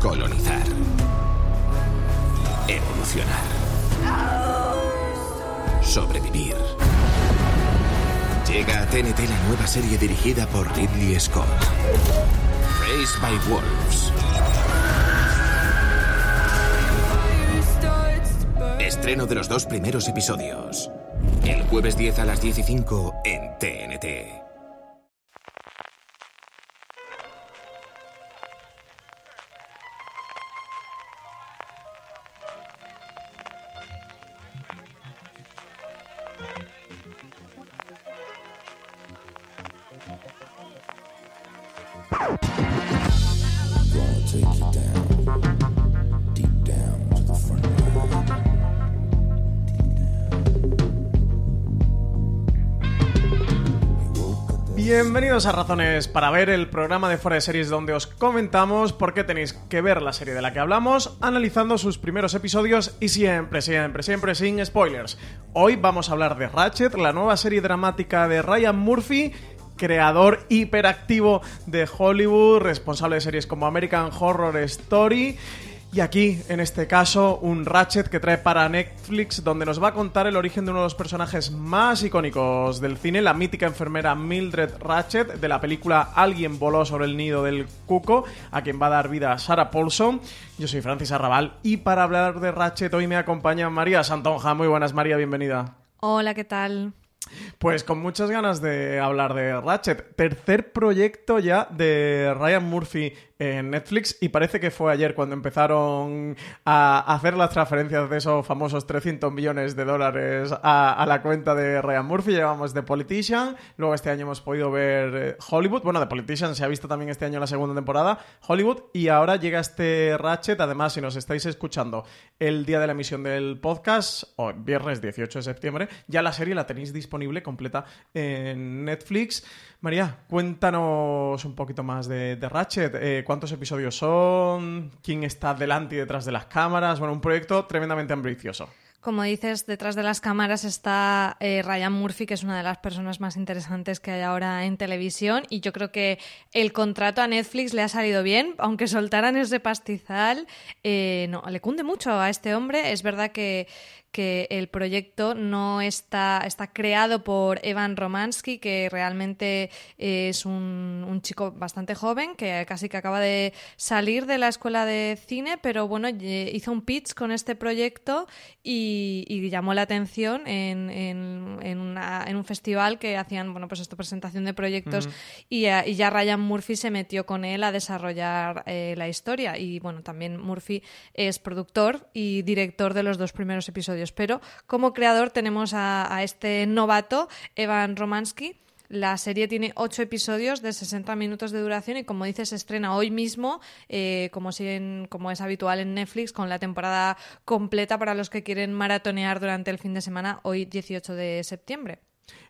Colonizar. Evolucionar. Sobrevivir. Llega a TNT la nueva serie dirigida por Ridley Scott. Raised by Wolves. Estreno de los dos primeros episodios. El jueves 10 a las 15 en TNT. Bienvenidos a Razones para ver el programa de Fuera de Series donde os comentamos por qué tenéis que ver la serie de la que hablamos, analizando sus primeros episodios y siempre, siempre, siempre sin spoilers. Hoy vamos a hablar de Ratchet, la nueva serie dramática de Ryan Murphy creador hiperactivo de Hollywood, responsable de series como American Horror Story y aquí, en este caso, un Ratchet que trae para Netflix, donde nos va a contar el origen de uno de los personajes más icónicos del cine, la mítica enfermera Mildred Ratchet, de la película Alguien voló sobre el nido del cuco, a quien va a dar vida Sarah Paulson. Yo soy Francis Arrabal y para hablar de Ratchet hoy me acompaña María Santonja. Muy buenas, María, bienvenida. Hola, ¿qué tal? Pues con muchas ganas de hablar de Ratchet. Tercer proyecto ya de Ryan Murphy en Netflix y parece que fue ayer cuando empezaron a hacer las transferencias de esos famosos 300 millones de dólares a, la cuenta de Ryan Murphy. Llevamos The Politician, luego este año hemos podido ver eh, Hollywood. Bueno, The Politician se ha visto también este año la segunda temporada, Hollywood, y ahora llega este Ratchet. Además, si nos estáis escuchando el día de la emisión del podcast, o viernes 18 de septiembre, ya la serie la tenéis disponible completa en Netflix. María, cuéntanos un poquito más de, Ratchet. Eh, ¿Cuántos episodios son? ¿Quién está delante y detrás de las cámaras? Bueno, un proyecto tremendamente ambicioso. Como dices, detrás de las cámaras está eh, Ryan Murphy, que es una de las personas más interesantes que hay ahora en televisión. Y yo creo que el contrato a Netflix le ha salido bien, aunque soltaran ese pastizal. Eh, no, le cunde mucho a este hombre. Es verdad que que el proyecto no está, está creado por Evan Romansky, que realmente es un, un, chico bastante joven, que casi que acaba de salir de la escuela de cine, pero bueno, hizo un pitch con este proyecto y, llamó la atención en, en, en, un festival que hacían, bueno, pues esta presentación de proyectos y, ya Ryan Murphy se metió con él a desarrollar eh, la historia. Y bueno, también Murphy es productor y director de los dos primeros episodios pero como creador tenemos a, este novato, Evan Romansky. La serie tiene ocho episodios de 60 minutos de duración y, como dices, se estrena hoy mismo, eh, como, como es habitual en Netflix, con la temporada completa para los que quieren maratonear durante el fin de semana, hoy 18 de septiembre.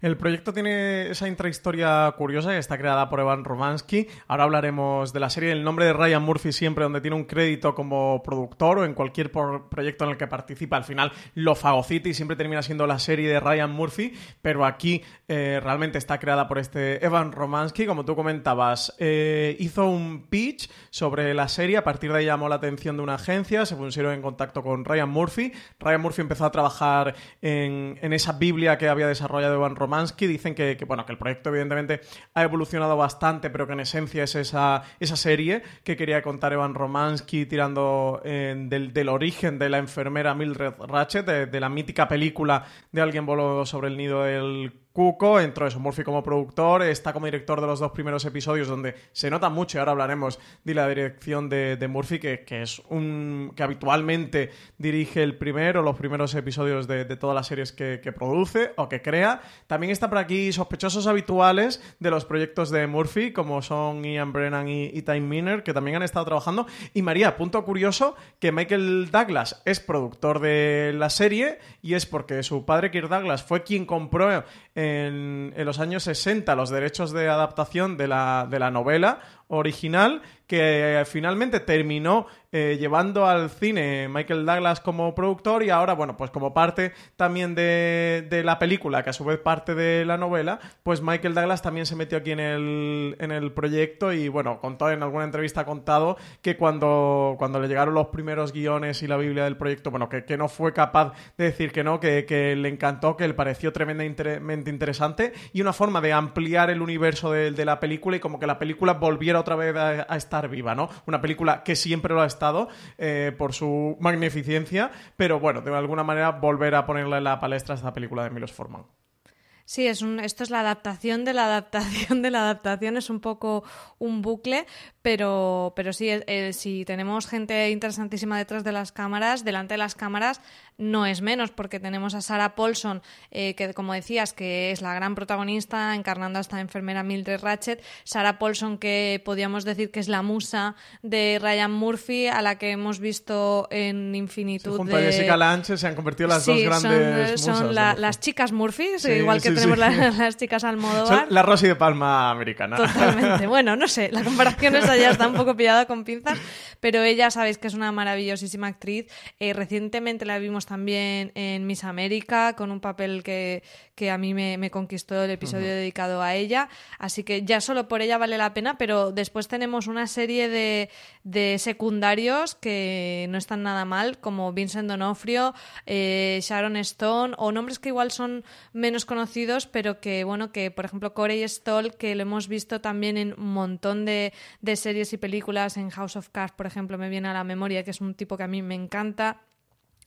El proyecto tiene esa intrahistoria curiosa que está creada por Evan Romansky. Ahora hablaremos de la serie El nombre de Ryan Murphy siempre, donde tiene un crédito como productor o en cualquier proyecto en el que participa. Al final lo fagocita y siempre termina siendo la serie de Ryan Murphy, pero aquí eh, realmente está creada por este Evan Romansky. Como tú comentabas, eh, hizo un pitch sobre la serie. A partir de ahí llamó la atención de una agencia, se pusieron en contacto con Ryan Murphy. Ryan Murphy empezó a trabajar en, en esa Biblia que había desarrollado Evan Romansky. Dicen que, bueno, que el proyecto evidentemente ha evolucionado bastante, pero que en esencia es esa, esa serie que quería contar Evan Romansky tirando eh, del, origen de la enfermera Mildred Ratchet, de, la mítica película de Alguien voló sobre el nido del Cuco, entró eso, Murphy como productor, está como director de los dos primeros episodios donde se nota mucho, y ahora hablaremos de la dirección de, Murphy, que, es un que habitualmente dirige el primero, los primeros episodios de, todas las series que, produce o que crea. También está por aquí sospechosos habituales de los proyectos de Murphy, como son Ian Brennan y, y Time Miner, que también han estado trabajando. Y María, punto curioso, que Michael Douglas es productor de la serie y es porque su padre Kirk Douglas fue quien compró en, los años 60 los derechos de adaptación de la, de la novela original que eh, finalmente terminó eh, llevando al cine Michael Douglas como productor y ahora, bueno, pues como parte también de, de, la película, que a su vez parte de la novela, pues Michael Douglas también se metió aquí en el, en el proyecto y, bueno, contó en alguna entrevista ha contado que cuando, cuando le llegaron los primeros guiones y la Biblia del proyecto, bueno, que, que no fue capaz de decir que no, que, que le encantó, que le pareció tremendamente interesante y una forma de ampliar el universo de, de la película y como que la película volviera otra vez a, estar viva, ¿no? Una película que siempre lo ha estado eh, por su magnificencia, pero bueno, de alguna manera volver a ponerla en la palestra esta película de Milos Forman. Sí, es un, esto es la adaptación de la adaptación de la adaptación, es un poco un bucle, pero, pero sí, si tenemos gente interesantísima detrás de las cámaras, delante de las cámaras, no es menos, porque tenemos a Sarah Paulson, eh, que como decías, que es la gran protagonista, encarnando a esta enfermera Mildred Ratchet. Sarah Paulson, que podríamos decir que es la musa de Ryan Murphy, a la que hemos visto en infinitud. Sí, junto de... a Jessica Lange se han convertido las sí, dos grandes son, musas. Son la, las chicas Murphy, igual que tenemos la, las chicas Almodóvar. Son la Rosy de Palma americana. Totalmente. Bueno, no sé, la comparación esa ya está un poco pillada con pinzas, pero ella sabéis que es una maravillosísima actriz. Eh, recientemente la vimos también en Miss América con un papel que, que a mí me, me conquistó el episodio uh -huh. dedicado a ella. Así que ya solo por ella vale la pena, pero después tenemos una serie de, de secundarios que no están nada mal, como Vincent Donofrio, eh, Sharon Stone, o nombres que igual son menos conocidos, pero que, bueno, que por ejemplo Corey Stoll, que lo hemos visto también en un montón de, de series y películas, en House of Cards, por ejemplo, me viene a la memoria, que es un tipo que a mí me encanta.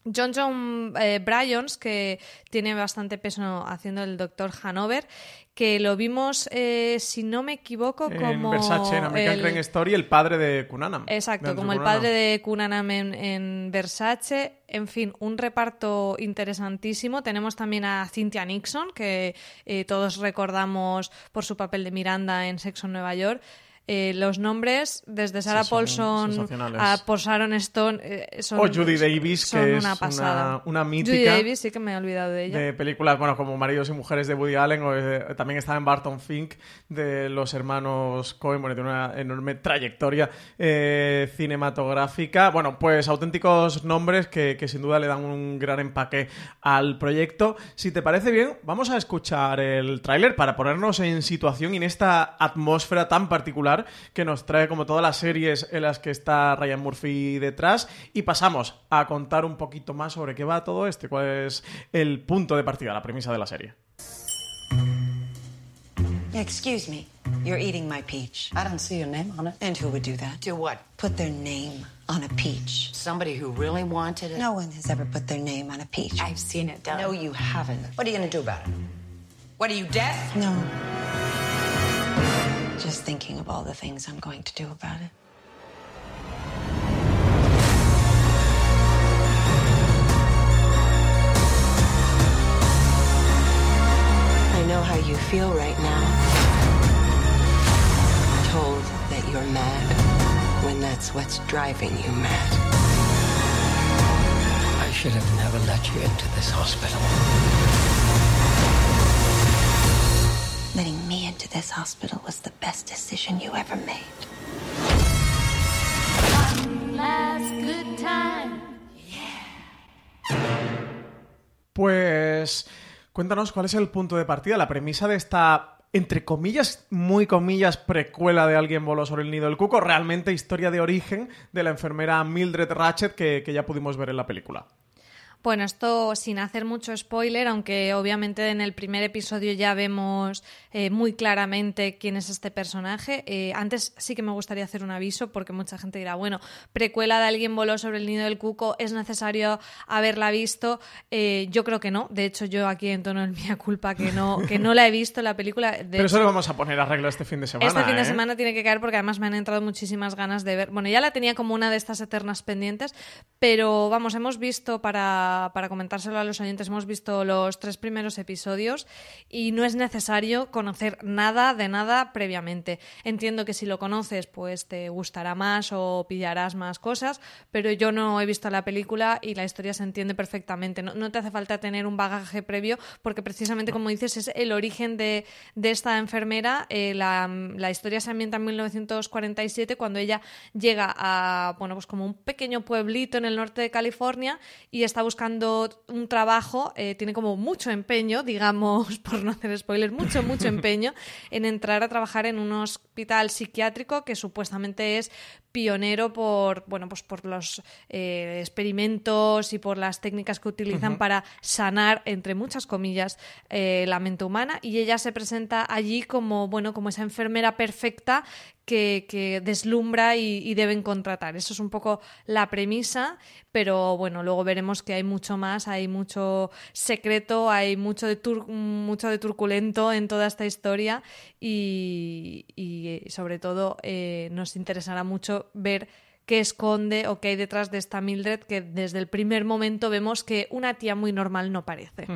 John John eh, Bryans, que tiene bastante peso haciendo el Doctor Hanover, que lo vimos, eh, si no me equivoco, como... En Versace, en American el... Crime Story, el padre de Cunanam. Exacto, de como el padre de Cunanam en, en, Versace. En fin, un reparto interesantísimo. Tenemos también a Cynthia Nixon, que eh, todos recordamos por su papel de Miranda en Sexo en Nueva York. Eh, los nombres, desde Sarah sí, Paulson a por Sharon Stone, eh, son, o Judy Davis, son que una es pasada. Una, una, mítica. Judy Davis, sí que me he olvidado de ella. De películas, bueno, como Maridos y Mujeres de Woody Allen, o, eh, también estaba en Barton Fink, de los hermanos Coen, bueno, tiene una enorme trayectoria eh, cinematográfica. Bueno, pues auténticos nombres que, que sin duda le dan un gran empaque al proyecto. Si te parece bien, vamos a escuchar el tráiler para ponernos en situación y en esta atmósfera tan particular que nos trae como todas las series en las que está Ryan Murphy detrás y pasamos a contar un poquito más sobre qué va todo esto, cuál es el punto de partida, la premisa de la serie. Excuse me, you're eating my peach. I don't see your name on it. And who would do that? Do what? Put their name on a peach. Somebody who really wanted it? No one has ever put their name on a peach. I've seen it done. No, you haven't. What are you to do about it? What are you, deaf? No. Just thinking of all the things I'm going to do about it. I know how you feel right now. Told that you're mad when that's what's driving you mad. I should have never let you into this hospital. This hospital was the best decision you ever made. Pues cuéntanos cuál es el punto de partida, la premisa de esta entre comillas, muy comillas, precuela de Alguien voló sobre el nido del cuco, realmente historia de origen de la enfermera Mildred Ratchet que, que ya pudimos ver en la película. Bueno, esto sin hacer mucho spoiler, aunque obviamente en el primer episodio ya vemos eh, muy claramente quién es este personaje. Eh, antes sí que me gustaría hacer un aviso porque mucha gente dirá, bueno, precuela de alguien voló sobre el nido del cuco, ¿es necesario haberla visto? Eh, yo creo que no. De hecho, yo aquí en tono en mía culpa que no, que no la he visto la película. De Pero hecho, eso lo vamos a poner arreglo este fin de semana. Este fin de ¿eh? semana tiene que caer porque además me han entrado muchísimas ganas de ver. Bueno, ya la tenía como una de estas eternas pendientes, pero vamos, hemos visto para para, comentárselo a los oyentes, hemos visto los tres primeros episodios y no es necesario conocer nada de nada previamente. Entiendo que si lo conoces, pues te gustará más o pillarás más cosas, pero yo no he visto la película y la historia se entiende perfectamente. No, no te hace falta tener un bagaje previo porque precisamente, como dices, es el origen de, de esta enfermera. Eh, la, la historia se ambienta en 1947 cuando ella llega a, bueno, pues como un pequeño pueblito en el norte de California y está buscando un trabajo, eh, tiene como mucho empeño, digamos, por no hacer spoilers, mucho, mucho empeño en entrar a trabajar en un hospital psiquiátrico que supuestamente es pionero por bueno pues por los eh, experimentos y por las técnicas que utilizan para sanar entre muchas comillas eh, la mente humana. Y ella se presenta allí como bueno como esa enfermera perfecta que, que deslumbra y, y deben contratar. Eso es un poco la premisa pero bueno luego veremos que hay mucho más hay mucho secreto hay mucho de mucho de turculento en toda esta historia y, y, sobre todo eh, nos interesará mucho ver qué esconde o qué hay detrás de esta Mildred que desde el primer momento vemos que una tía muy normal no parece.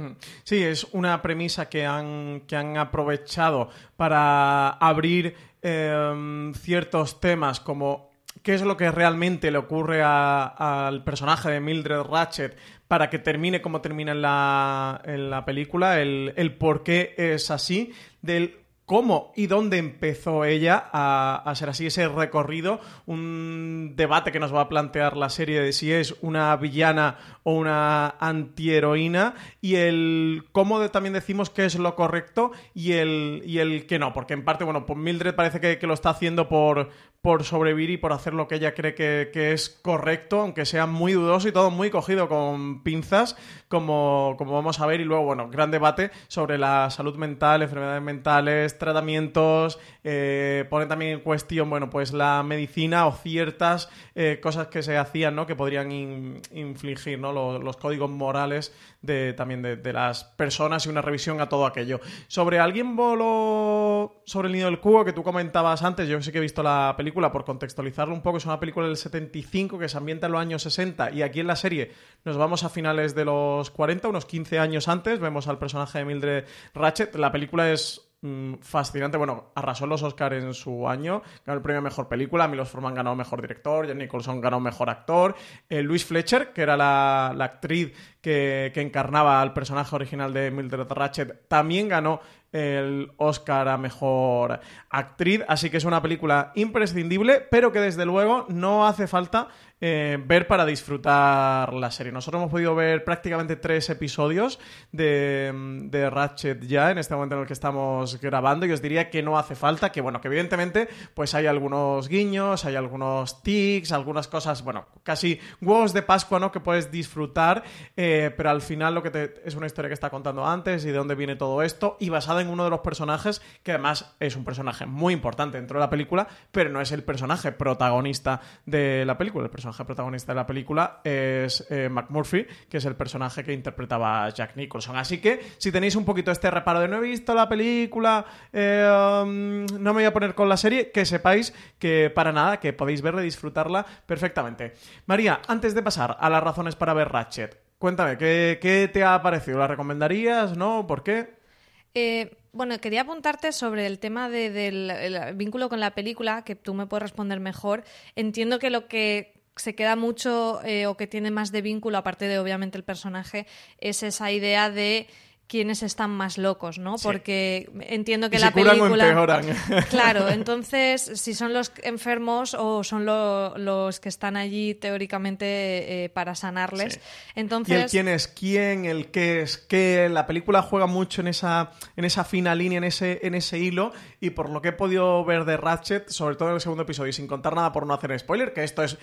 Sí, es una premisa que han, que han aprovechado para abrir eh, ciertos temas como qué es lo que realmente le ocurre al personaje de Mildred Ratchet para que termine como termina en la, la película, el, el por qué es así, del cómo y dónde empezó ella a, a ser así, ese recorrido, un debate que nos va a plantear la serie de si es una villana o una antiheroína y el cómo también decimos que es lo correcto y el, y el que no, porque en parte, bueno, pues Mildred parece que, que lo está haciendo por, por sobrevivir y por hacer lo que ella cree que, es correcto, aunque sea muy dudoso y todo muy cogido con pinzas, como, como vamos a ver. Y luego, bueno, gran debate sobre la salud mental, enfermedades mentales, tratamientos, eh, pone también en cuestión, bueno, pues la medicina o ciertas eh, cosas que se hacían, ¿no? Que podrían in- infligir, ¿no? Los, los códigos morales de, también de, de las personas y una revisión a todo aquello. Sobre alguien voló sobre el nido del cubo que tú comentabas antes, yo sí que he visto la película, por contextualizarlo un poco, es una película del 75 que se ambienta en los años 60 y aquí en la serie nos vamos a finales de los 40, unos 15 años antes, vemos al personaje de Mildred Ratchet, la película es mm, fascinante. Bueno, arrasó los Oscars en su año, ganó el premio a Mejor Película, Milos Forman ganó Mejor Director, Jen Nicholson ganó Mejor Actor, eh, Louise Fletcher, que era la, la actriz que, que encarnaba al personaje original de Mildred Ratchet, también ganó el Oscar a Mejor Actriz, así que es una película imprescindible, pero que desde luego no hace falta eh, ver para disfrutar la serie. Nosotros hemos podido ver prácticamente tres episodios de, de Ratchet ya en este momento en el que estamos grabando y os diría que no hace falta, que bueno, que evidentemente pues hay algunos guiños, hay algunos tics, algunas cosas, bueno, casi huevos de Pascua, ¿no? Que puedes disfrutar, eh, pero al final lo que te, es una historia que está contando antes y de dónde viene todo esto y basada en uno de los personajes que además es un personaje muy importante dentro de la película, pero no es el personaje protagonista de la película. El personaje protagonista de la película es eh, McMurphy, que es el personaje que interpretaba Jack Nicholson. Así que si tenéis un poquito este reparo de no he visto la película, eh, um, no me voy a poner con la serie, que sepáis que para nada, que podéis verla y disfrutarla perfectamente. María, antes de pasar a las razones para ver Ratchet, cuéntame, ¿qué, te ha parecido? ¿La recomendarías? ¿No? ¿Por qué? Eh, bueno, quería apuntarte sobre el tema de- del el vínculo con la película, que tú me puedes responder mejor. Entiendo que lo que se queda mucho eh, o que tiene más de vínculo, aparte de obviamente el personaje, es esa idea de quiénes están más locos, ¿no? Porque entiendo que Y la curan o película... empeoran. Claro, entonces, si son los enfermos o son lo- los que están allí teóricamente eh, para sanarles. Sí. Entonces... Y el quién es quién, el qué es qué. La película juega mucho en esa, en esa fina línea, en ese, en ese hilo. Y por lo que he podido ver de Ratchet, sobre todo en el segundo episodio, y sin contar nada por no hacer spoiler, que esto es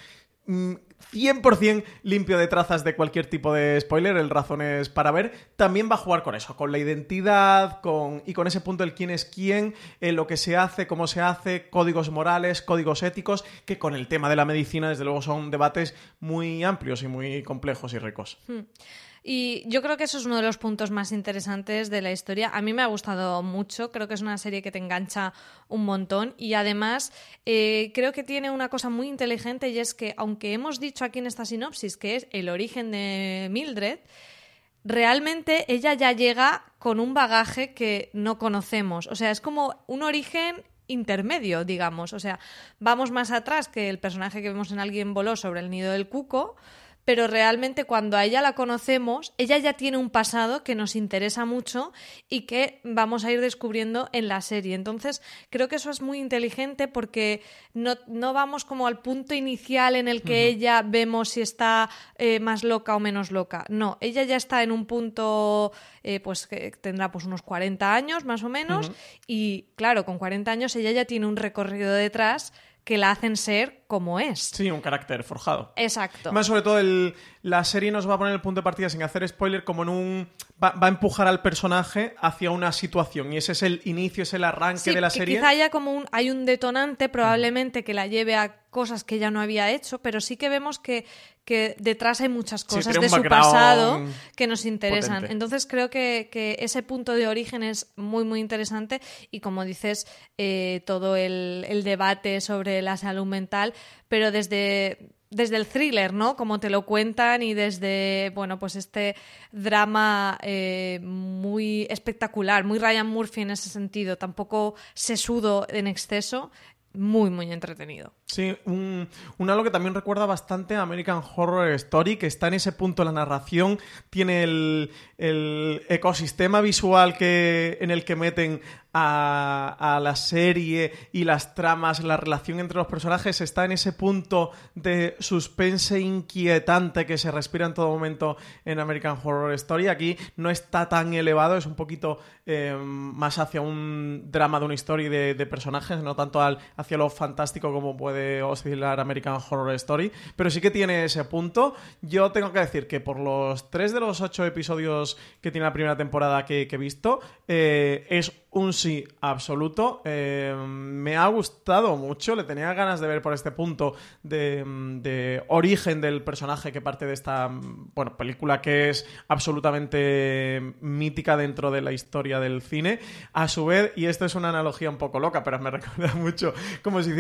100% limpio de trazas de cualquier tipo de spoiler, el razones para ver, también va a jugar con eso, con la identidad con, y con ese punto del quién es quién, eh, lo que se hace, cómo se hace, códigos morales, códigos éticos, que con el tema de la medicina, desde luego, son debates muy amplios y muy complejos y ricos. Y yo creo que eso es uno de los puntos más interesantes de la historia. A mí me ha gustado mucho, creo que es una serie que te engancha un montón y además eh, creo que tiene una cosa muy inteligente y es que aunque hemos dicho aquí en esta sinopsis que es el origen de Mildred, realmente ella ya llega con un bagaje que no conocemos. O sea, es como un origen intermedio, digamos. O sea, vamos más atrás que el personaje que vemos en Alguien voló sobre el nido del cuco, pero realmente cuando a ella la conocemos, ella ya tiene un pasado que nos interesa mucho y que vamos a ir descubriendo en la serie. Entonces, creo que eso es muy inteligente porque no, no vamos como al punto inicial en el que ella vemos si está eh, más loca o menos loca. No, ella ya está en un punto, eh, pues que tendrá pues unos 40 años más o menos y claro, con 40 años ella ya tiene un recorrido detrás que la hacen ser como es. Sí, un carácter forjado. Exacto. Más sobre todo, el- la serie nos va a poner el punto de partida sin hacer spoiler, como en un. Va, va a empujar al personaje hacia una situación. Y ese es el inicio, es el arranque Sí, de la que serie. Quizá haya como un, hay un detonante probablemente que la lleve a cosas que ella no había hecho, pero sí que vemos que, que detrás hay muchas cosas de su pasado que nos interesan. potente. Entonces creo que, que ese punto de origen es muy, muy interesante y como dices, eh, todo el, el debate sobre la salud mental, pero desde desde el thriller, ¿no? Como te lo cuentan y desde, bueno, pues este drama eh, muy espectacular, muy Ryan Murphy en ese sentido, tampoco sesudo en exceso, muy, muy entretenido. Sí, un, un algo que también recuerda bastante a American Horror Story, que está en ese punto la narración, tiene el, el ecosistema visual que, en el que meten a, la serie y las tramas, la relación entre los personajes, está en ese punto de suspense inquietante que se respira en todo momento en American Horror Story. Aquí no está tan elevado, es un poquito eh, más hacia un drama de una historia de, de personajes, no tanto al, hacia lo fantástico como puede oscilar American Horror Story, pero sí que tiene ese punto. Yo tengo que decir que por los tres de los ocho episodios que tiene la primera temporada que, que he visto, eh, es un sí absoluto. Eh, me ha gustado mucho, le tenía ganas de ver por este punto de, de origen del personaje que parte de esta bueno, película que es absolutamente mítica dentro de la historia del cine. A su vez, y esto es una analogía un poco loca, pero me recuerda mucho como si,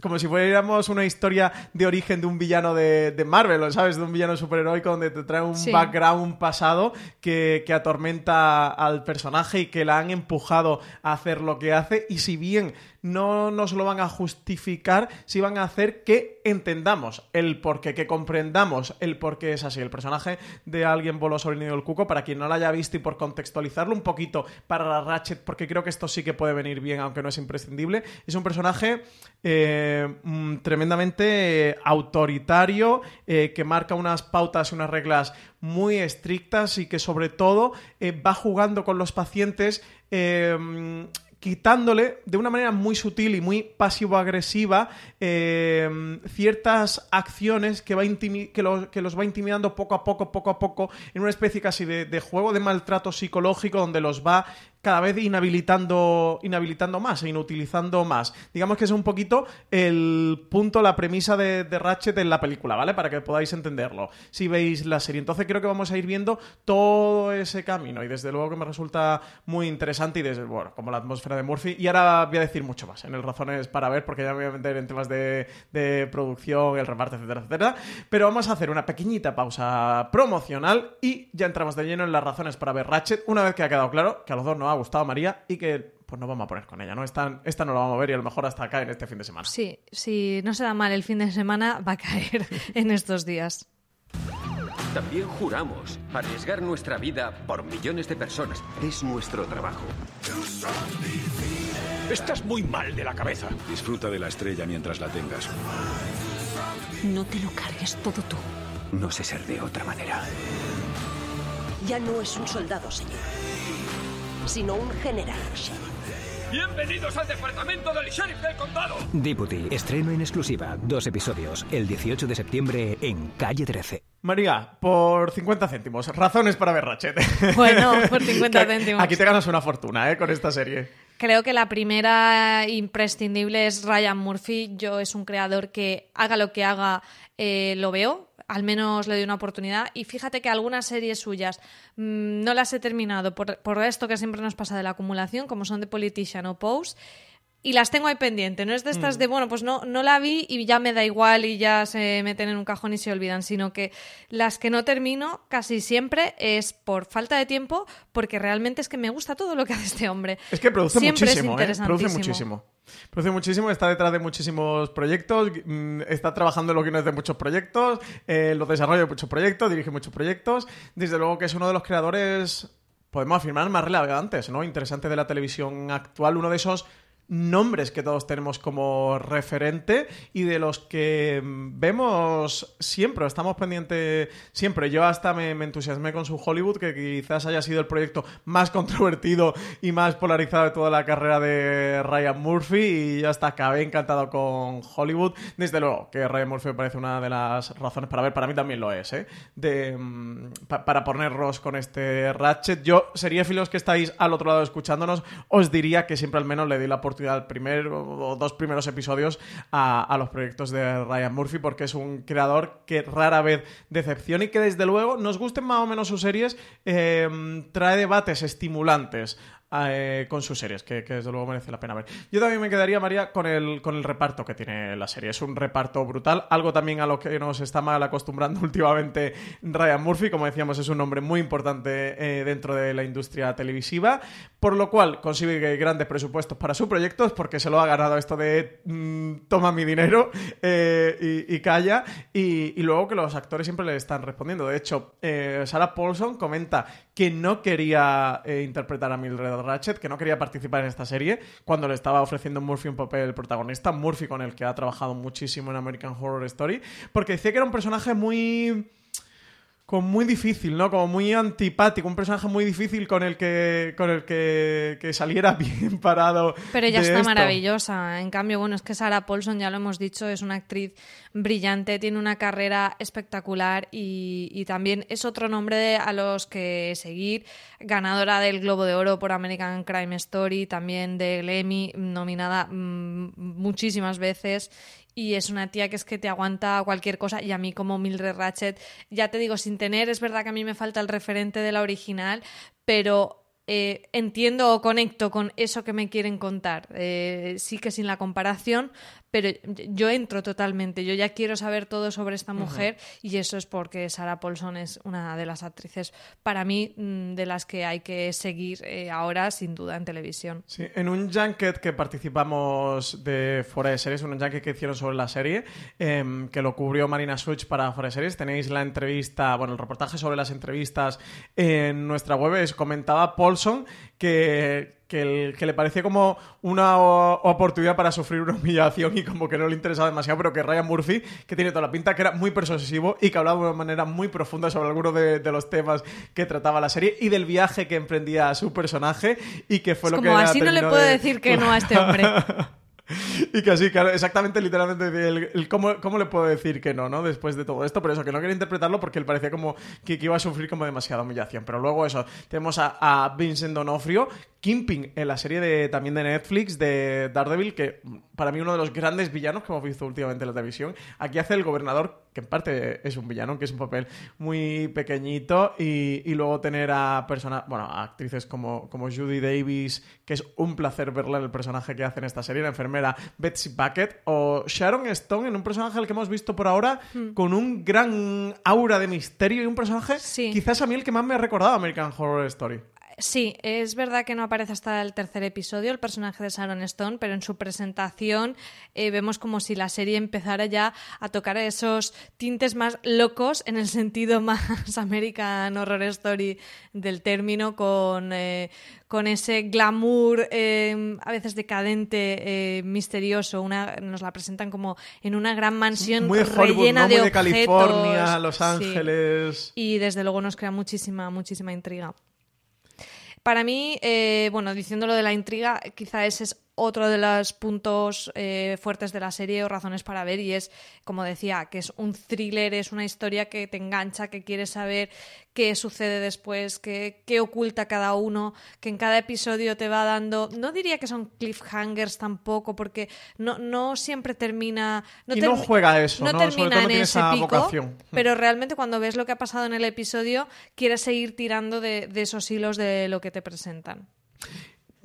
como si fuéramos una historia de origen de un villano de, de Marvel, ¿sabes? De un villano superheroico donde te trae un Sí. background, un pasado que, que atormenta al personaje y que la han empujado hacer lo que hace. Y si bien no nos lo van a justificar, sí van a hacer que entendamos el porqué, que comprendamos el por qué es así. El personaje de alguien sobre el nido del cuco, para quien no lo haya visto y por contextualizarlo un poquito para Ratchet, porque creo que esto sí que puede venir bien, aunque no es imprescindible, es un personaje eh, mm, tremendamente autoritario, eh, que marca unas pautas y unas reglas muy estrictas y que sobre todo eh, va jugando con los pacientes. Eh, quitándole de una manera muy sutil y muy pasivo-agresiva eh, ciertas acciones que, va que, lo- que los va intimidando poco a poco, poco a poco, en una especie casi de juego de maltrato psicológico donde los va cada vez inhabilitando, inhabilitando más e inutilizando más. Digamos que es un poquito el punto, la premisa de, de Ratchet en la película, ¿vale? Para que podáis entenderlo si veis la serie. Entonces creo que vamos a ir viendo todo ese camino y desde luego que me resulta muy interesante y desde, bueno, como la atmósfera de Murphy. Y ahora voy a decir mucho más en el Razones para ver, porque ya me voy a meter en temas de, de producción, el reparto, etcétera, etcétera. Pero vamos a hacer una pequeñita pausa promocional y ya entramos de lleno en las razones para ver Ratchet, una vez que ha quedado claro que a los dos nos ha gustado María y que pues nos vamos a poner con ella, ¿no? Esta, esta no la vamos a ver y a lo mejor hasta acá en este fin de semana. Sí, si no se da mal el fin de semana, va a caer en estos días. También juramos arriesgar nuestra vida por millones de personas. Es nuestro trabajo. Estás muy mal de la cabeza. Disfruta de la estrella mientras la tengas. No te lo cargues todo tú. No sé ser de otra manera. Ya no es un soldado, señor, sino un general. Bienvenidos al departamento del sheriff del condado. Deputy, estreno en exclusiva, dos episodios, el 18 de septiembre en Calle 13. María, por 50 céntimos, razones para ver Ratchet. Bueno, por 50 Que céntimos. Aquí te ganas una fortuna, ¿eh? Con esta serie. Creo que la primera imprescindible es Ryan Murphy. Yo es un creador que haga lo que haga, eh, lo veo. Al menos le doy una oportunidad. Y fíjate que algunas series suyas mmm, no las he terminado por, por esto que siempre nos pasa de la acumulación, como son The Politician o Pose y las tengo ahí pendiente. No es de estas Mm. de, bueno, pues no, no la vi y ya me da igual y ya se meten en un cajón y se olvidan, sino que las que no termino casi siempre es por falta de tiempo, porque realmente es que me gusta todo lo que hace este hombre. Es que produce Siempre muchísimo, es ¿eh? Produce muchísimo. Produce muchísimo, está detrás de muchísimos proyectos, mm, está trabajando en los guiones de muchos proyectos, eh, los desarrollos de muchos proyectos, dirige muchos proyectos. Desde luego que es uno de los creadores, podemos afirmar, más relevantes, ¿no? Interesante de la televisión actual, uno de esos nombres que todos tenemos como referente y de los que vemos siempre, estamos pendientes siempre. Yo hasta me, entusiasmé con su Hollywood, que quizás haya sido el proyecto más controvertido y más polarizado de toda la carrera de Ryan Murphy y ya hasta acabé encantado con Hollywood. Desde luego que Ryan Murphy me parece una de las razones para ver, para mí también lo es, ¿eh? De, mm, pa- para ponernos con este Ratchet. Yo, seriéfilos que estáis al otro lado escuchándonos, os diría que siempre al menos le di la oportunidad al primer o dos primeros episodios a, a los proyectos de Ryan Murphy porque es un creador que rara vez decepciona y que desde luego, nos gusten más o menos sus series, eh, trae debates estimulantes eh, con sus series, que, que desde luego merece la pena ver. Yo también me quedaría, María, con el, con el reparto que tiene la serie. Es un reparto brutal, algo también a lo que nos está mal acostumbrando últimamente Ryan Murphy. Como decíamos, es un nombre muy importante eh, dentro de la industria televisiva, por lo cual consigue grandes presupuestos para sus proyectos, porque se lo ha ganado esto de mm, toma mi dinero eh, y, calla, y, luego que los actores siempre le están respondiendo. De hecho, eh, Sarah Paulson comenta que no quería eh, interpretar a Mildred Ratchet, que no quería participar en esta serie, cuando le estaba ofreciendo Murphy un papel protagonista, Murphy con el que ha trabajado muchísimo en American Horror Story, porque decía que era un personaje muy como muy difícil, ¿no? Como muy antipático, un personaje muy difícil con el que con el que, que saliera bien parado. Pero ella está esto. maravillosa. En cambio, bueno, es que Sarah Paulson, ya lo hemos dicho, es una actriz brillante, tiene una carrera espectacular y, y también es otro nombre a los que seguir. Ganadora del Globo de Oro por American Crime Story, también del Emmy, nominada mm, muchísimas veces. Y es una tía que es que te aguanta cualquier cosa. Y a mí, como Mildred Ratchet, ya te digo, sin tener, es verdad que a mí me falta el referente de la original, pero eh, entiendo o conecto con eso que me quieren contar. Eh, sí que sin la comparación, pero yo entro totalmente. Yo ya quiero saber todo sobre esta mujer y eso es porque Sarah Paulson es una de las actrices, para mí, mm, de las que hay que seguir eh, ahora, sin duda, en televisión. Sí, en un junket que participamos de Fuera de Series, un junket que hicieron sobre la serie, em, que lo cubrió Marina Switch para Fuera de Series, tenéis la entrevista, bueno, el reportaje sobre las entrevistas en nuestra web, es, comentaba Paulson que, que, el- que le parecía como una oportunidad para sufrir una humillación y como que no le interesaba demasiado, pero que Ryan Murphy, que tiene toda la pinta, que era muy persuasivo y que hablaba de una manera muy profunda sobre algunos de, de los temas que trataba la serie y del viaje que emprendía su personaje y que fue Es lo como que la así no le puedo de- decir que no a este hombre. y que así, claro, exactamente, literalmente, el, cómo, cómo le puedo decir que no, ¿no? Después de todo esto, pero eso, que no quería interpretarlo porque él parecía como que, que iba a sufrir como demasiada humillación. Pero luego eso, tenemos a, a Vincent Donofrio, Kingpin en la serie de, también de Netflix de Daredevil, que para mí uno de los grandes villanos que hemos visto últimamente en la televisión. Aquí hace el gobernador, que en parte es un villano, que es un papel muy pequeñito, y, y luego tener a personas, bueno, a actrices como, como Judy Davis, que es un placer verla en el personaje que hace en esta serie, la enfermera Betsy Bucket, o Sharon Stone en un personaje al que hemos visto por ahora Hmm. con un gran aura de misterio y un personaje quizás a mí el que más me ha recordado a American Horror Story. Sí, es verdad que no aparece hasta el tercer episodio el personaje de Sharon Stone, pero en su presentación eh, vemos como si la serie empezara ya a tocar esos tintes más locos en el sentido más American Horror Story del término, con, eh, con ese glamour eh, a veces decadente, eh, misterioso. Una, nos la presentan como en una gran mansión Muy de Hollywood, rellena ¿no? de Muy de objetos. California, Los Sí. Ángeles. Y desde luego nos crea muchísima, muchísima intriga. Para mí, eh, bueno, diciendo lo de la intriga, quizá ese es otro de los puntos eh, fuertes de la serie o razones para ver y es, como decía, que es un thriller, es una historia que te engancha, que quieres saber qué sucede después, qué, qué oculta cada uno, que en cada episodio te va dando, no diría que son cliffhangers tampoco, porque no, no siempre termina... No y no juega eso, ¿no? termina Sobre todo en tiene ese esa pico, vocación. pero realmente cuando ves lo que ha pasado en el episodio, quieres seguir tirando de, de esos hilos de lo que te presentan.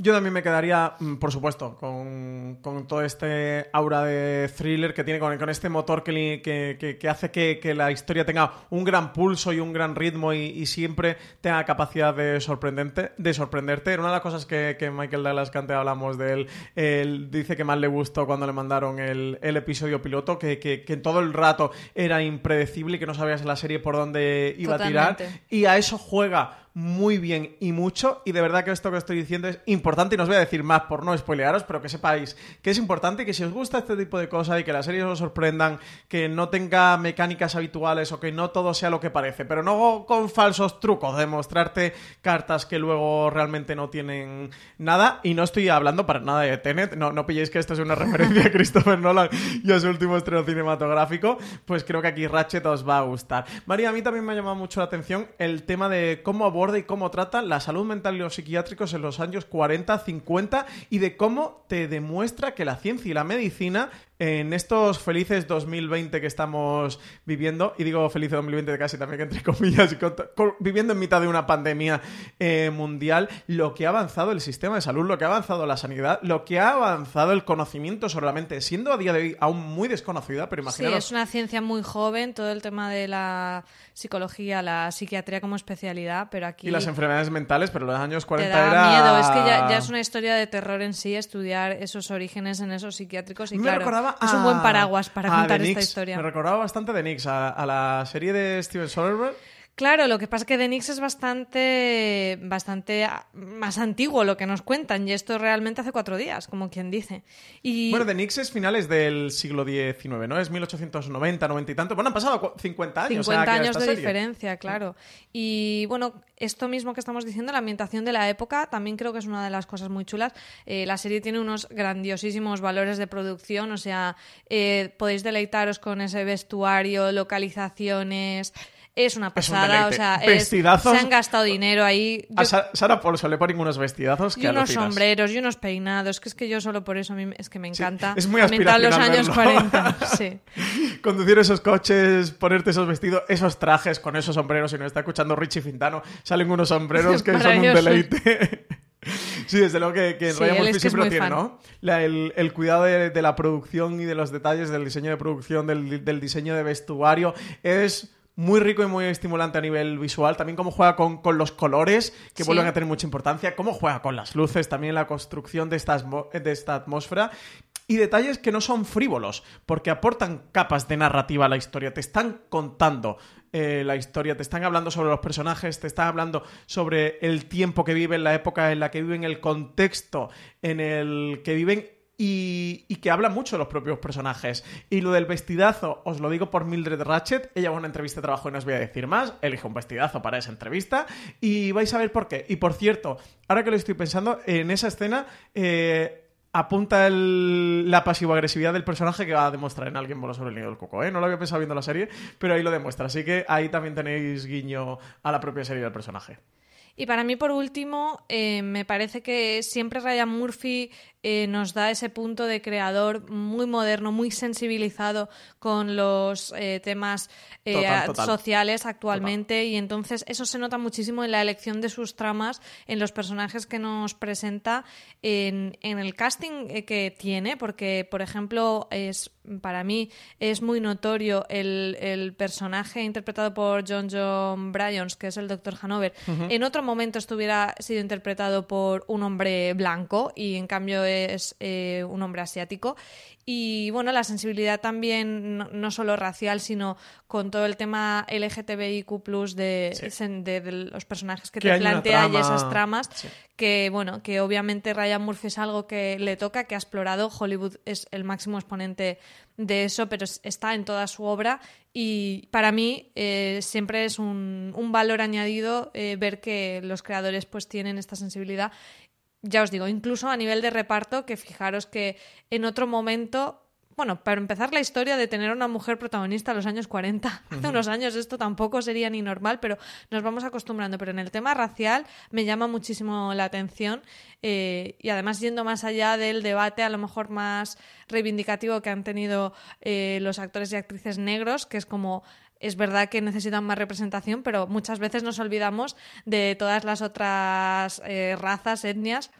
Yo también me quedaría, mm, por supuesto, con, con todo este aura de thriller que tiene, con, con este motor que, que, que- que hace que, que la historia tenga un gran pulso y un gran ritmo y, y siempre tenga capacidad de, sorprendente, de sorprenderte. Era una de las cosas que, que Michael Douglas, que antes hablamos de él, él dice que más le gustó cuando le mandaron el, el episodio piloto, que, que, que todo el rato era impredecible y que no sabías en la serie por dónde iba a tirar. Y a eso juega muy bien y mucho. Y de verdad que esto que estoy diciendo es importante. Y no os voy a decir más por no spoilearos, pero que sepáis que es importante y que si os gusta este tipo de cosas y que las series os sorprendan, que no tenga mecánicas habituales o que no todo sea lo que parece, pero no con falsos trucos de mostrarte cartas que luego realmente no tienen nada. Y no estoy hablando para nada de Tenet. No, no pilléis que esto es una referencia a Christopher Nolan y a su último estreno cinematográfico. Pues creo que aquí Ratchet os va a gustar. María, a mí también me ha llamado mucho la atención el tema de cómo aborda y cómo trata la salud mental y los psiquiátricos en los años 40, 50 y de cómo te demuestra que la ciencia y la medicina en estos felices 2020 que estamos viviendo, y digo feliz 2020 casi también que entre comillas, y con- con- viviendo en mitad de una pandemia eh, mundial, lo que ha avanzado el sistema de salud, lo que ha avanzado la sanidad, lo que ha avanzado el conocimiento sobre la mente, siendo a día de hoy aún muy desconocida, pero Sí, imaginaros... es una ciencia muy joven, todo el tema de la psicología, la psiquiatría como especialidad, pero aquí Y las enfermedades mentales, pero los años te 40 da era... miedo. Es que ya, ya es una historia de terror en sí estudiar esos orígenes en esos psiquiátricos y Me claro, recordaba es un buen paraguas para a contar esta historia. Me recordaba bastante de Nix, a, a la serie de Steven Soderbergh. Claro, lo que pasa es que The Nix es bastante, bastante ah, más antiguo lo que nos cuentan y esto realmente hace cuatro días, como quien dice. Y Bueno, de Nix es finales del siglo XIX, ¿no? Es 1890, 90 y tanto. Bueno, han pasado cu- 50 años. 50 aquí a años esta de serie. diferencia, claro. Y bueno, esto mismo que estamos diciendo, la ambientación de la época, también creo que es una de las cosas muy chulas. Eh, la serie tiene unos grandiosísimos valores de producción, o sea, eh, podéis deleitaros con ese vestuario, localizaciones. Es una Es un pasada, o sea, es- se han gastado dinero ahí. A Yo- Sa- Sara Paulson le ponen unos vestidazos que y unos alucinas. sombreros y unos peinados, que es que yo solo por eso a mí es que me encanta. es muy ambientar los aspiracional años verlo. 40. Sí. Conducir esos coches, ponerte esos vestidos, esos trajes con esos sombreros. Si nos está escuchando Richie Fintano, salen unos sombreros que son un deleite. sí, desde luego que, que Sí, Ryan él Murphy es que es siempre lo tiene, fan. ¿no? La- el, el cuidado de, de la producción y de los detalles del diseño de producción, del, del diseño de vestuario, es muy rico y muy estimulante a nivel visual. También cómo juega con, con los colores, que Sí. vuelven a tener mucha importancia. Cómo juega con las luces, también la construcción de esta, de esta atmósfera. Y detalles que no son frívolos, porque aportan capas de narrativa a la historia. Te están contando eh, la historia, te están hablando sobre los personajes, te están hablando sobre el tiempo que viven, la época en la que viven, el contexto en el que viven y, que habla mucho de los propios personajes. Y lo del vestidazo, os lo digo por Mildred Ratchet. Ella va a una entrevista de trabajo y no os voy a decir más. Elige un vestidazo para esa entrevista y vais a ver por qué. Y por cierto, ahora que lo estoy pensando, en esa escena eh, apunta la pasivo-agresividad del personaje que va a demostrar en alguien voló sobre el nido del coco. ¿eh? No lo había pensado viendo la serie, pero ahí lo demuestra. Así que ahí también tenéis guiño a la propia serie del personaje. Y para mí, por último, eh, me parece que siempre Ryan Murphy eh, nos da ese punto de creador muy moderno, muy sensibilizado con los eh, temas eh, Total, total. sociales actualmente y entonces eso se nota muchísimo en la elección de sus tramas, en los personajes que nos presenta, en, en el casting eh, que tiene, porque, por ejemplo, es para mí es muy notorio el, el personaje interpretado por John John Bryons, que es el Dr. Hanover, en otro momento estuviera sido interpretado por un hombre blanco y en cambio es eh, un hombre asiático. Y bueno, la sensibilidad también, no, no solo racial, sino con todo el tema LGTBIQ de, de, de los personajes que, Que te plantea y esas tramas, Sí. que bueno, que obviamente Ryan Murphy es algo que le toca, que ha explorado. Hollywood es el máximo exponente de eso, pero es- está en toda su obra. Y para mí eh, siempre es un, un valor añadido eh, ver que los creadores pues tienen esta sensibilidad ya os digo, incluso a nivel de reparto, que fijaros que en otro momento bueno, para empezar la historia de tener una mujer protagonista a los años 40. Hace unos años esto tampoco sería ni normal, pero nos vamos acostumbrando. Pero en el tema racial me llama muchísimo la atención eh, y además yendo más allá del debate a lo mejor más reivindicativo que han tenido eh, los actores y actrices negros, que es como es verdad que necesitan más representación, pero muchas veces nos olvidamos de todas las otras eh, razas, etnias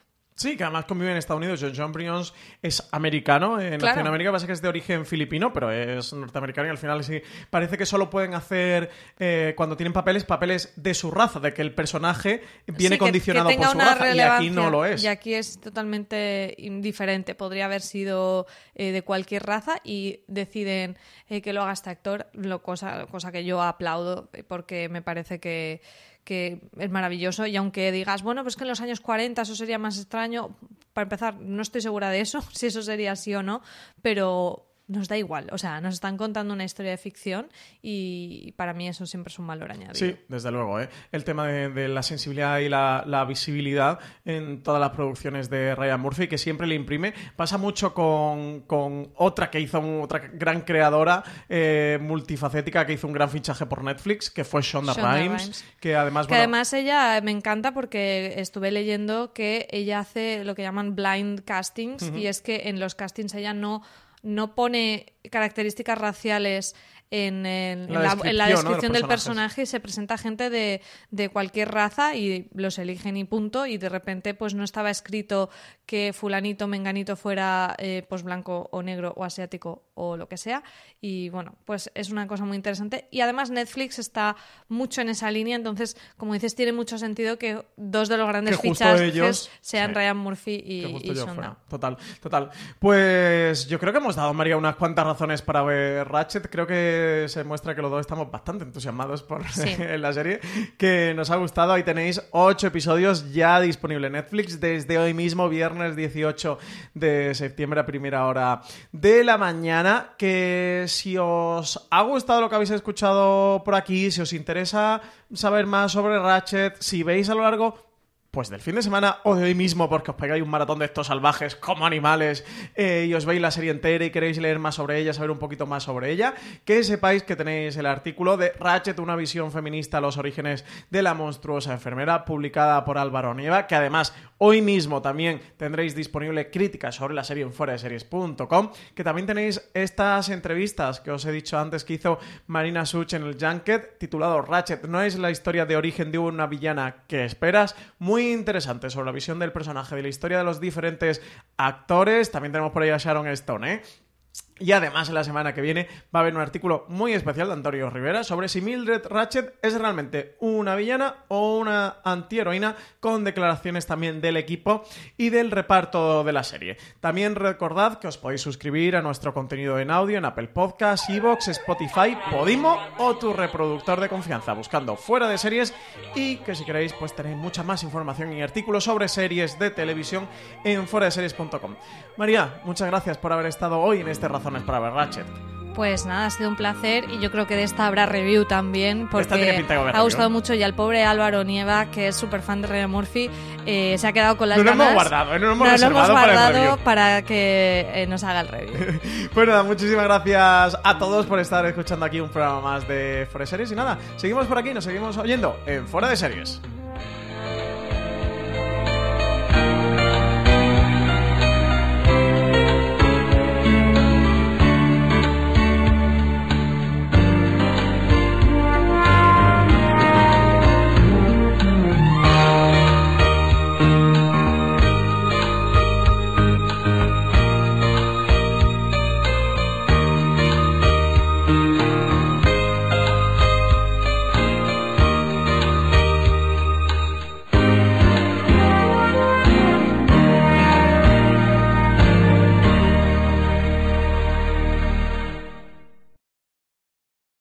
Sí, que además convive en Estados Unidos. John John Brions es americano, en Claro. Latinoamérica pasa que es de origen filipino, pero es norteamericano y al final sí parece que solo pueden hacer eh, cuando tienen papeles, papeles de su raza, de que el personaje viene Sí, condicionado que por su raza y aquí no lo es. Y aquí es totalmente indiferente. Podría haber sido eh, de cualquier raza y deciden eh, que lo haga este actor, lo cosa, cosa que yo aplaudo eh, porque me parece que, que es maravilloso. Y aunque digas, bueno, pues que en los años 40 eso sería más extraño, para empezar, no estoy segura de eso, si eso sería así o no, pero nos da igual. O sea, nos están contando una historia de ficción y para mí eso siempre es un valor añadido. Sí, desde luego. ¿eh? El tema de, de la sensibilidad y la, la visibilidad en todas las producciones de Ryan Murphy, que siempre le imprime. Pasa mucho con, con otra que hizo, un- otra gran creadora eh, multifacética que hizo un gran fichaje por Netflix, que fue Shonda, Shonda Rhimes, Rhimes. que además... Que bueno, además ella me encanta porque estuve leyendo que ella hace lo que llaman blind castings y es que en los castings ella no, no pone características raciales en, el- en La la, en la descripción, del personaje y se presenta gente de, de cualquier raza y los eligen y punto y de repente pues no estaba escrito que fulanito, menganito fuera eh, pues blanco o negro o asiático o lo que sea y bueno pues es una cosa muy interesante y además Netflix está mucho en esa línea entonces como dices tiene mucho sentido que dos de los grandes fichajes ellos- sean sí. Ryan Murphy y, y Shonda. Total, total. Pues yo creo que hemos dado, María, unas cuantas razones para ver Ratchet. Creo que se muestra que los dos estamos bastante entusiasmados por Sí. la serie, que nos ha gustado. Ahí tenéis ocho episodios ya disponibles en Netflix desde hoy mismo, viernes 18 de septiembre a primera hora de la mañana. Que si os ha gustado lo que habéis escuchado por aquí, si os interesa saber más sobre Ratchet, si veis a lo largo pues del fin de semana o de hoy mismo, porque os pegáis un maratón de estos salvajes como animales eh, y os veis la serie entera y queréis leer más sobre ella, saber un poquito más sobre ella, que sepáis que tenéis el artículo de Ratchet, una visión feminista a los orígenes de la monstruosa enfermera, publicada por Álvaro Nieva, que además hoy mismo también tendréis disponible críticas sobre la serie en fueradeseries.com, que también tenéis estas entrevistas que os he dicho antes que hizo Marina Such en el Junket, titulado Ratchet no es la historia de origen de una villana que esperas, muy interesante sobre la visión del personaje, de la historia de los diferentes actores, también tenemos por ahí a Sharon Stone, ¿eh? Y además, en la semana que viene va a haber un artículo muy especial de Antonio Rivera sobre si Mildred Ratchet es realmente una villana o una antiheroína, con declaraciones también del equipo y del reparto de la serie. También recordad que os podéis suscribir a nuestro contenido en audio en Apple Podcasts, Evox, Spotify, Podimo o tu reproductor de confianza, buscando fuera de series y que si queréis, pues tenéis mucha más información y artículos sobre series de televisión en fueradeseries.com. María, muchas gracias por haber estado hoy en este Razones para ver Ratchet. Pues nada, ha sido un placer y yo creo que de esta habrá review también porque ha gustado mucho y al pobre Álvaro Nieva, que es súper fan de Ryan Murphy, eh, se ha quedado con las lo ganas. hemos guardado, ¿eh? Nos lo hemos Nos lo hemos para guardado para que eh, nos haga el review. Pues nada, muchísimas gracias a todos por estar escuchando aquí un programa más de Fuera de Series y nada, seguimos por aquí, nos seguimos oyendo en Fuera de Series.